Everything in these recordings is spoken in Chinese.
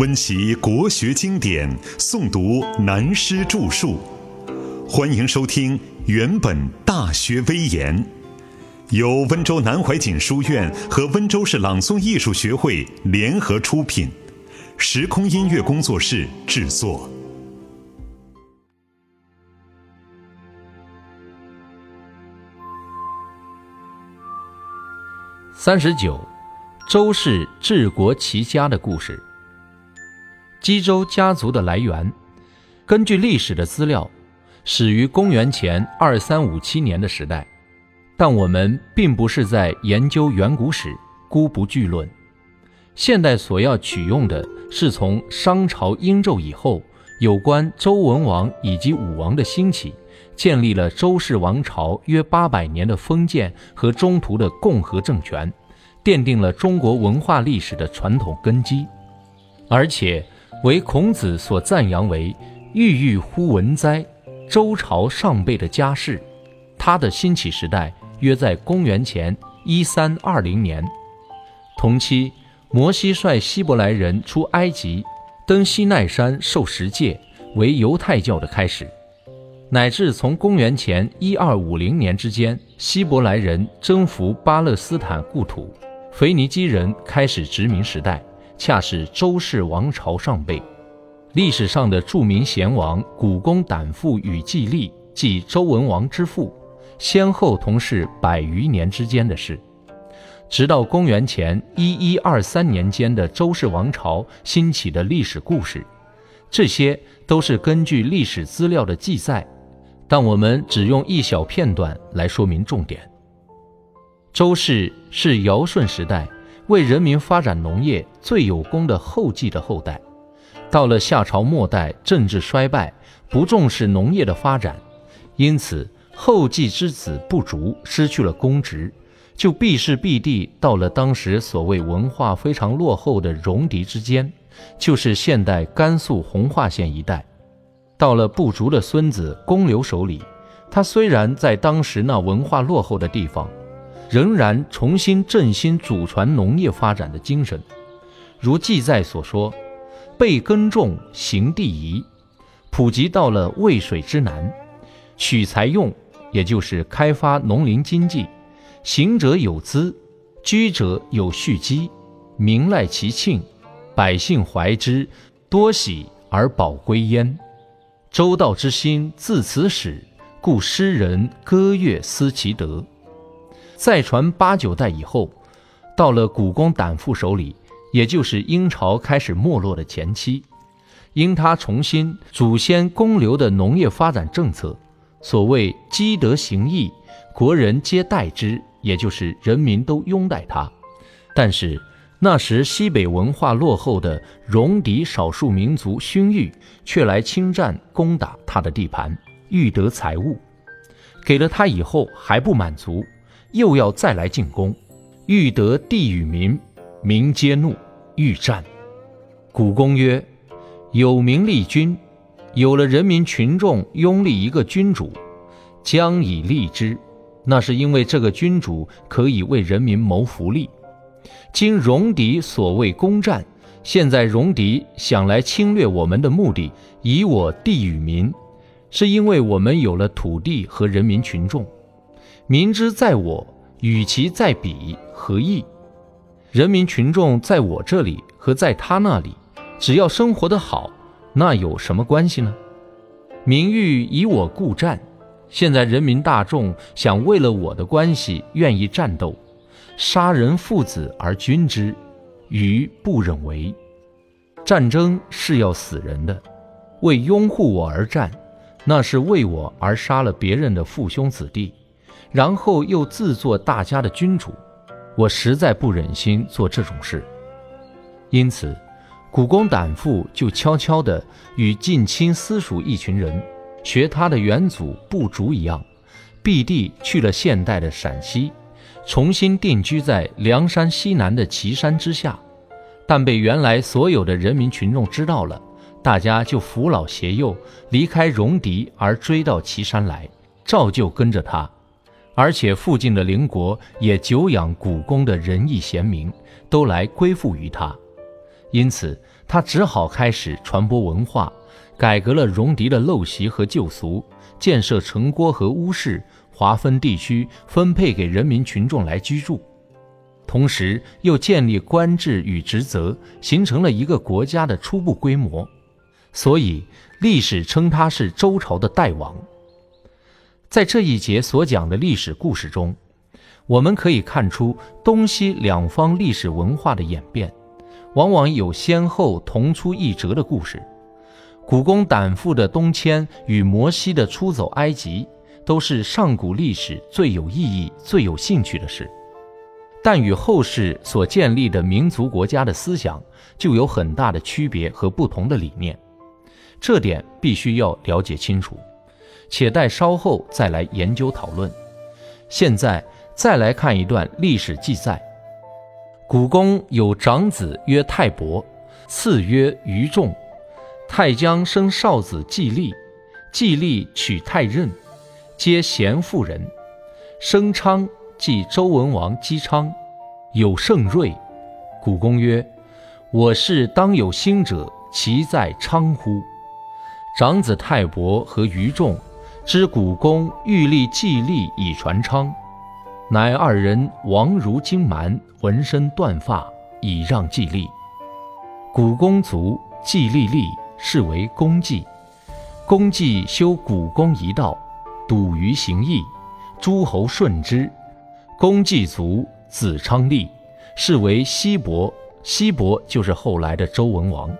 温习国学经典，诵读南师著述。欢迎收听《原本大学威严》，由温州南怀瑾书院和温州市朗诵艺术学会联合出品，时空音乐工作室制作。三十九，周氏治国齐家的故事。姬州家族的来源，根据历史的资料，始于公元前二三五七年的时代，但我们并不是在研究远古史，孤不据论。现代所要取用的是从商朝殷纣以后，有关周文王以及武王的兴起，建立了周氏王朝约八百年的封建和中途的共和政权，奠定了中国文化历史的传统根基，而且。为孔子所赞扬为“郁郁乎文哉”，周朝上辈的家世。他的兴起时代约在公元前一三二零年。同期，摩西率希伯来人出埃及，登西奈山受十诫，为犹太教的开始。乃至从公元前一二五零年之间，希伯来人征服巴勒斯坦故土，腓尼基人开始殖民时代。恰是周氏王朝上辈，历史上的著名贤王古公胆父与季历，即周文王之父，先后同是百余年之间的事。直到公元前一一二三年间的周氏王朝兴起的历史故事，这些都是根据历史资料的记载，但我们只用一小片段来说明重点。周氏是尧舜时代。为人民发展农业最有功的后继的后代，到了夏朝末代，政治衰败，不重视农业的发展，因此后继之子不足，失去了公职，就避世避地到了当时所谓文化非常落后的戎狄之间，就是现代甘肃红化县一带。到了不足的孙子公刘手里，他虽然在当时那文化落后的地方。仍然重新振兴祖传农业发展的精神，如记载所说，备耕种，行地宜，普及到了渭水之南，取材用，也就是开发农林经济，行者有资，居者有蓄积，民赖其庆，百姓怀之，多喜而保归焉。周道之心自此始，故诗人歌乐思其德。再传八九代以后，到了古公胆父手里，也就是殷朝开始没落的前期，因他重新祖先公刘的农业发展政策，所谓积德行义，国人皆待之，也就是人民都拥戴他。但是那时西北文化落后的戎狄少数民族勋裕，却来侵占攻打他的地盘，欲得财物，给了他以后还不满足。又要再来进攻，欲得地与民，民皆怒，欲战。古公曰：“有民立君，有了人民群众拥立一个君主，将以立之。那是因为这个君主可以为人民谋福利。今戎狄所谓攻占，现在戎狄想来侵略我们的目的，以我地与民，是因为我们有了土地和人民群众。”民之在我，与其在彼何异？人民群众在我这里和在他那里，只要生活得好，那有什么关系呢？名誉以我故战，现在人民大众想为了我的关系愿意战斗，杀人父子而君之，余不忍为。战争是要死人的，为拥护我而战，那是为我而杀了别人的父兄子弟。然后又自作大家的君主，我实在不忍心做这种事。因此，古公胆父就悄悄地与近亲私属一群人，学他的远祖不足一样，避地去了现代的陕西，重新定居在梁山西南的岐山之下。但被原来所有的人民群众知道了，大家就扶老携幼，离开戎狄而追到岐山来，照旧跟着他。而且附近的邻国也久仰古公的仁义贤明，都来归附于他。因此他只好开始传播文化，改革了戎狄的陋习和旧俗，建设城郭和屋室，划分地区，分配给人民群众来居住。同时，又建立官制与职责，形成了一个国家的初步规模。所以，历史称他是周朝的代王。在这一节所讲的历史故事中，我们可以看出东西两方历史文化的演变，往往有先后同出一辙的故事。古公胆父的东迁与摩西的出走埃及，都是上古历史最有意义、最有兴趣的事。但与后世所建立的民族国家的思想就有很大的区别和不同的理念，这点必须要了解清楚，且待稍后再来研究讨论。现在再来看一段历史记载：古公有长子曰泰伯，次曰于仲，太姜生少子季历，季历娶太任，皆贤妇人，生昌。即周文王姬昌，有盛瑞。古公曰：“我是当有兴者，其在昌乎？”长子泰伯和于仲知古公欲立季历以传昌，乃二人王如金蛮，浑身断发，以让季历。古公卒，季历立，是为公季。公季修古公一道，笃于行义，诸侯顺之。公季卒，子昌立，是为西伯。西伯就是后来的周文王。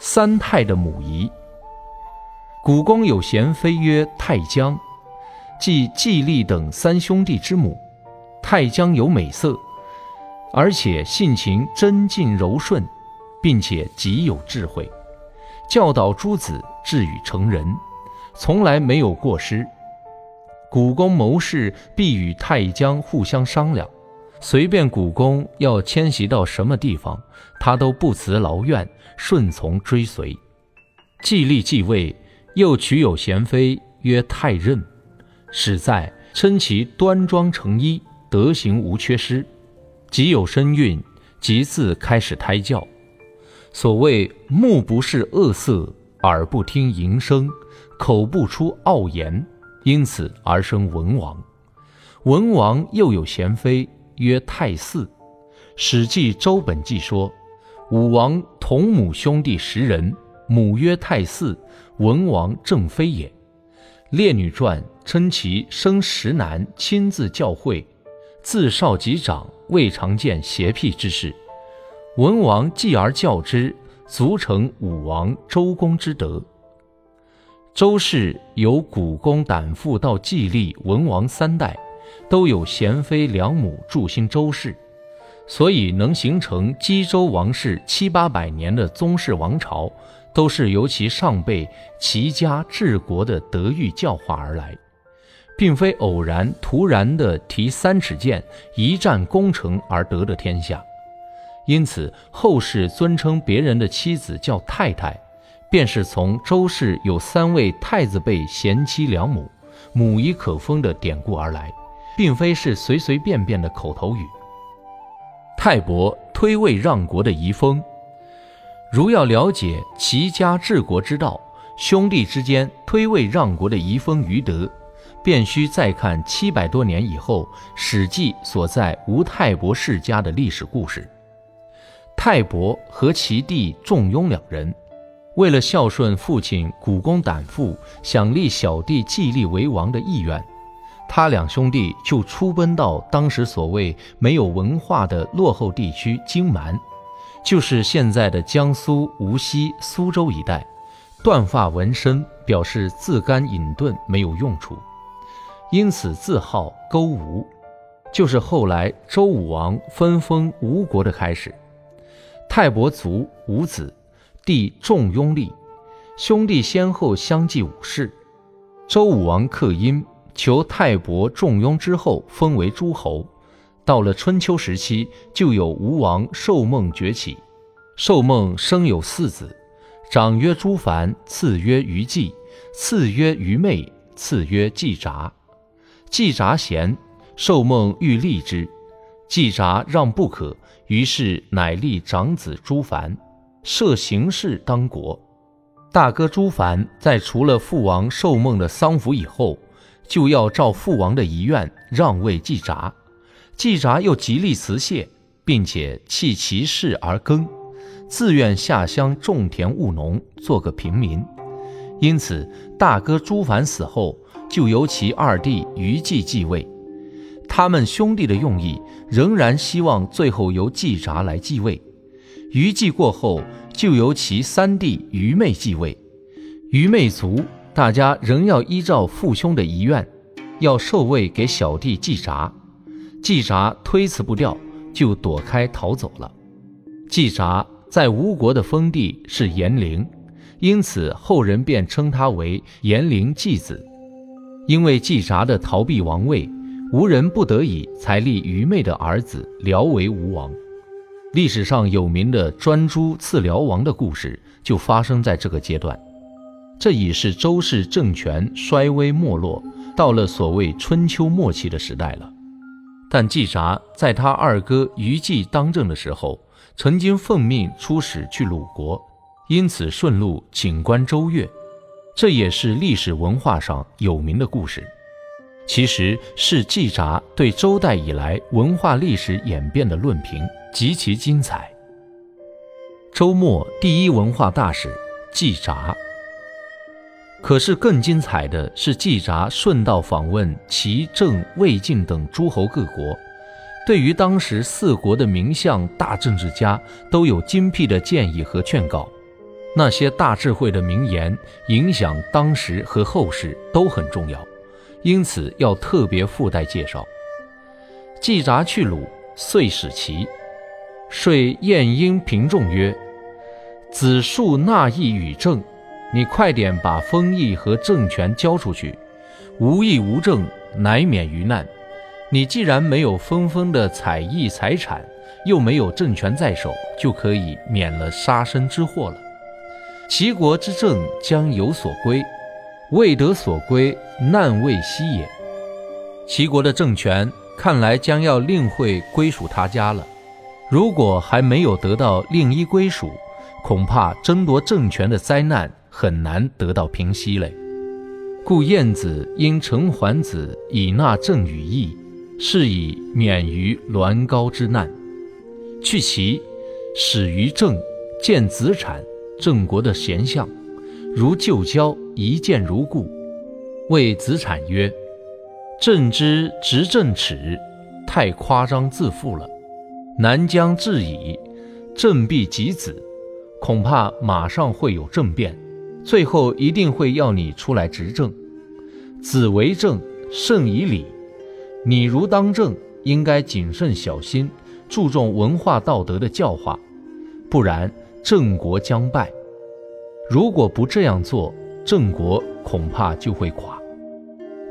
三太的母仪。古公有贤妃曰太姜，即季历等三兄弟之母。太姜有美色，而且性情真静柔顺，并且极有智慧，教导诸子至于成人，从来没有过失。古公谋事必与太姜互相商量，随便古公要迁徙到什么地方，他都不辞劳怨，顺从追随。季历继位，又娶有贤妃，曰太任。史在称其端庄成衣，德行无缺失，即有身孕，即自开始胎教。所谓目不视恶色，耳不听淫声，口不出傲言。因此而生文王，文王又有贤妃，曰太姒。《史记·周本纪》说，武王同母兄弟十人，母曰太姒，文王正妃也。《列女传》称其生十男，亲自教诲，自少及长，未尝见邪僻之事。文王继而教之，足成武王、周公之德。周氏由古公胆父到季历、文王三代，都有贤妃良母助兴周氏，所以能形成姬周王室七八百年的宗室王朝，都是由其上辈齐家治国的德育教化而来，并非偶然突然的提三尺剑一战功成而得的天下。因此后世尊称别人的妻子叫太太。便是从周氏有三位太子辈贤妻良母、母仪可封的典故而来，并非是随随便便的口头语。泰伯推位让国的遗风，如要了解齐家治国之道，兄弟之间推位让国的遗风余德，便需再看七百多年以后《史记》所在吴泰伯世家的历史故事。泰伯和其弟仲雍两人。为了孝顺父亲古公胆父想立小弟继立为王的意愿，他两兄弟就出奔到当时所谓没有文化的落后地区荆蛮，就是现在的江苏无锡、苏州一带，断发纹身，表示自甘隐遁，没有用处，因此自号勾吴，就是后来周武王分封吴国的开始。泰伯族五子。弟仲雍立，兄弟先后相继五世。周武王克殷，求泰伯、仲雍之后封为诸侯。到了春秋时期，就有吴王寿梦崛起。寿梦生有四子，长曰朱凡，次曰于季，次曰于昧，次曰季札。季札贤，寿梦欲立之，季札让不可，于是乃立长子朱凡，设行事当国。大哥朱凡在除了父王寿梦的丧服以后，就要照父王的遗愿让位季札。季札又极力辞谢，并且弃其事而耕，自愿下乡种田务农，做个平民。因此，大哥朱凡死后，就由其二弟于季继位。他们兄弟的用意仍然希望最后由季札来继位。于季过后，就由其三弟于昧继位。于昧卒，大家仍要依照父兄的遗愿，要受位给小弟季札。季札推辞不掉，就躲开逃走了。季札在吴国的封地是延陵，因此后人便称他为延陵季子。因为季札的逃避王位，吴人不得已才立愚昧的儿子辽为吴王。历史上有名的专诸刺辽王的故事，就发生在这个阶段。这已是周氏政权衰微没落，到了所谓春秋末期的时代了。但季札在他二哥于季当政的时候，曾经奉命出使去鲁国，因此顺路请观周乐，这也是历史文化上有名的故事。其实是季札对周代以来文化历史演变的论评，极其精彩。周末第一文化大使季札。可是更精彩的是季札顺道访问齐、郑、魏、晋等诸侯各国，对于当时四国的名相、大政治家都有精辟的建议和劝告。那些大智慧的名言，影响当时和后世都很重要。因此要特别附带介绍。季札去鲁，遂使齐，说晏婴平仲曰：“子述纳义与政，你快点把封邑和政权交出去。无义无政，乃免于难。你既然没有分封的采邑财产，又没有政权在手，就可以免了杀身之祸了。齐国之政将有所归。”未得所归，难未息也。齐国的政权看来将要另会归属他家了。如果还没有得到另一归属，恐怕争夺政权的灾难很难得到平息嘞。故晏子因承桓子以纳政与义，是以免于栾高之难。去齐，始于政，见子产，郑国的贤相。如旧交，一见如故。谓子产曰：“朕之执政耻，太夸张自负了。南将至矣，朕必及子，恐怕马上会有政变，最后一定会要你出来执政。子为政，胜以礼。你如当政，应该谨慎小心，注重文化道德的教化，不然郑国将败。”如果不这样做，郑国恐怕就会垮。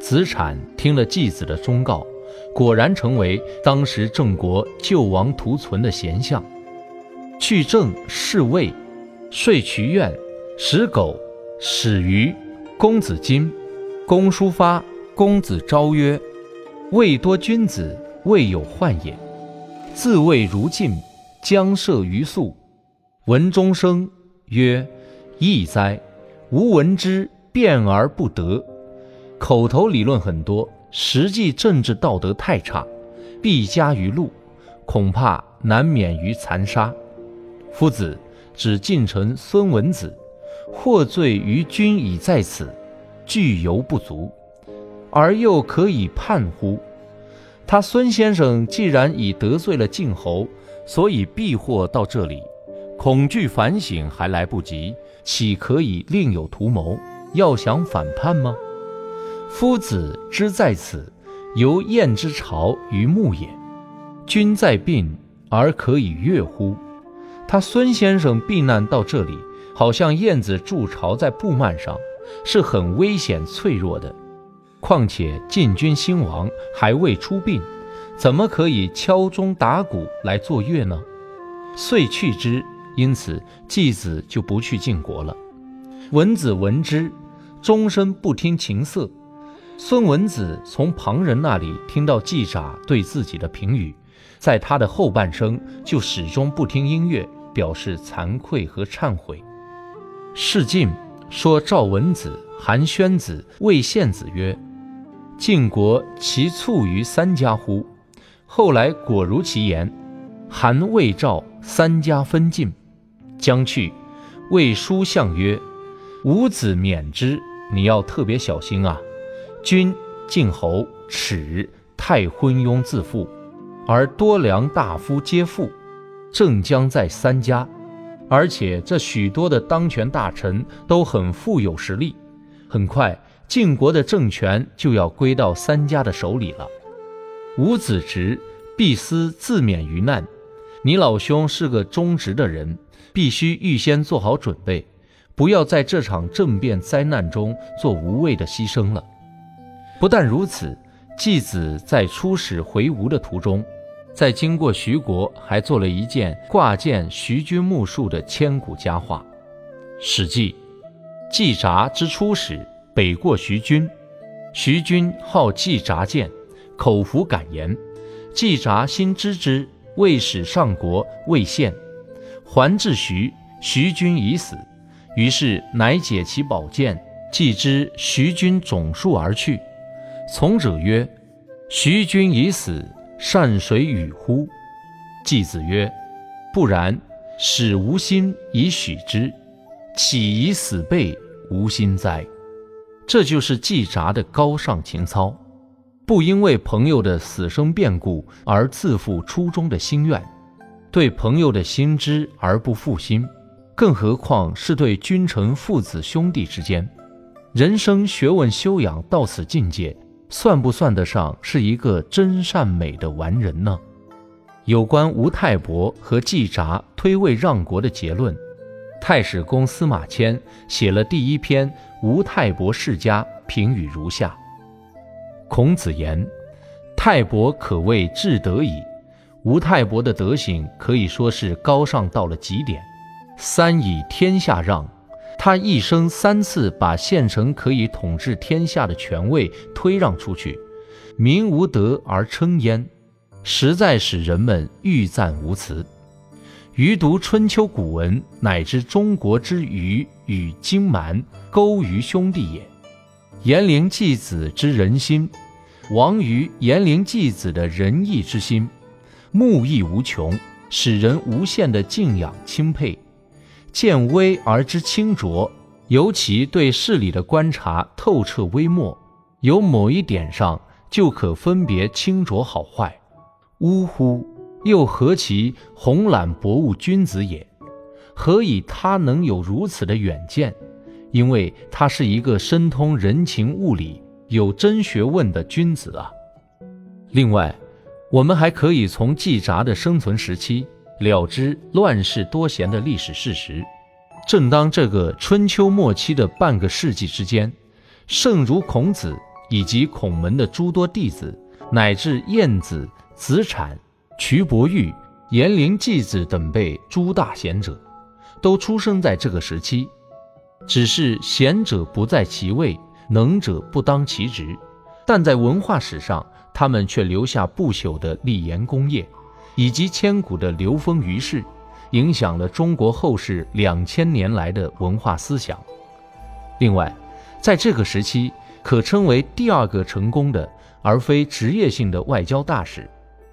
子产听了季子的忠告，果然成为当时郑国救亡图存的贤相。去郑侍卫，说渠苑，使狗，使鱼，公子金，公叔发，公子昭曰：“未多君子，未有患也。自谓如晋，将涉于粟。”闻中生曰。义哉！吾闻之，辩而不得。口头理论很多，实际政治道德太差，必加于禄，恐怕难免于残杀。夫子指晋臣孙文子，获罪于君已在此，具犹不足，而又可以叛乎？他孙先生既然已得罪了晋侯，所以避祸到这里，恐惧反省还来不及。岂可以另有图谋？要想反叛吗？夫子之在此，由燕之朝于牧也。君在病而可以悦乎？他孙先生避难到这里，好像燕子筑巢在布幔上，是很危险脆弱的。况且晋军兴亡，还未出殡，怎么可以敲钟打鼓来作乐呢？遂去之。因此，季子就不去晋国了。文子闻之，终身不听琴瑟。孙文子从旁人那里听到季札对自己的评语，在他的后半生就始终不听音乐，表示惭愧和忏悔。释晋说赵文子、韩宣子、魏献子曰：“晋国其卒于三家乎？”后来果如其言，韩、魏、赵三家分晋，将去。魏书相曰：“吾子免之，你要特别小心啊！君晋侯耻太昏庸自负。”而多良大夫皆富，正将在三家，而且这许多的当权大臣都很富有实力，很快晋国的政权就要归到三家的手里了。伍子直必思自免于难，你老兄是个忠直的人，必须预先做好准备，不要在这场政变灾难中做无谓的牺牲了。不但如此，季子在出使回吴的途中。在经过徐国，还做了一件挂件徐君墓树的千古佳话。《史记》季札之初使，北过徐君，徐君好季札见，口服敢言。季札心知之，未使上国，未献。还至徐，徐君已死，于是乃解其宝剑，既知徐君总数而去。从者曰：“徐君已死。”善谁与乎？季子曰：“不然，使无心以许之，岂以死辈无心哉？”这就是季札的高尚情操，不因为朋友的死生变故而自负初衷的心愿，对朋友的心知而不负心，更何况是对君臣父子兄弟之间，人生学问修养到此境界。算不算得上是一个真善美的完人呢？有关吴太伯和季札推位让国的结论，太史公司马迁写了第一篇《吴太伯世家》，评语如下：孔子言：“太伯可谓至德矣。”吴太伯的德行可以说是高尚到了极点。三以天下让。他一生三次把县城可以统治天下的权位推让出去，民无德而称焉，实在使人们欲赞无辞。余读春秋古文，乃知中国之愚与荆蛮，勾于兄弟也。颜陵季子之仁心，亡于颜陵季子的仁义之心，目义无穷，使人无限的敬仰钦佩。见微而知清浊，尤其对事理的观察透彻微末，有某一点上就可分别清浊好坏。呜呼！又何其宏览博物君子也？何以他能有如此的远见？因为他是一个深通人情物理、有真学问的君子啊。另外，我们还可以从季札的生存时期。了知乱世多贤的历史事实。正当这个春秋末期的半个世纪之间，圣如孔子以及孔门的诸多弟子，乃至晏子、子产、瞿伯玉、颜陵季子等辈诸大贤者，都出生在这个时期。只是贤者不在其位，能者不当其职，但在文化史上，他们却留下不朽的立言功业。以及千古的流风于世，影响了中国后世两千年来的文化思想。另外，在这个时期，可称为第二个成功的而非职业性的外交大使，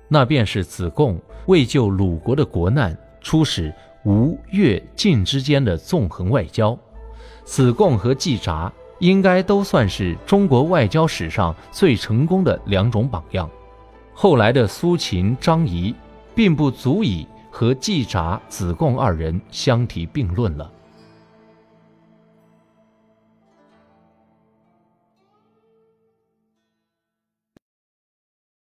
那便是子贡为救鲁国的国难，出使吴越晋之间的纵横外交。子贡和季札应该都算是中国外交史上最成功的两种榜样。后来的苏秦、张仪。并不足以和季札、子贡二人相提并论了。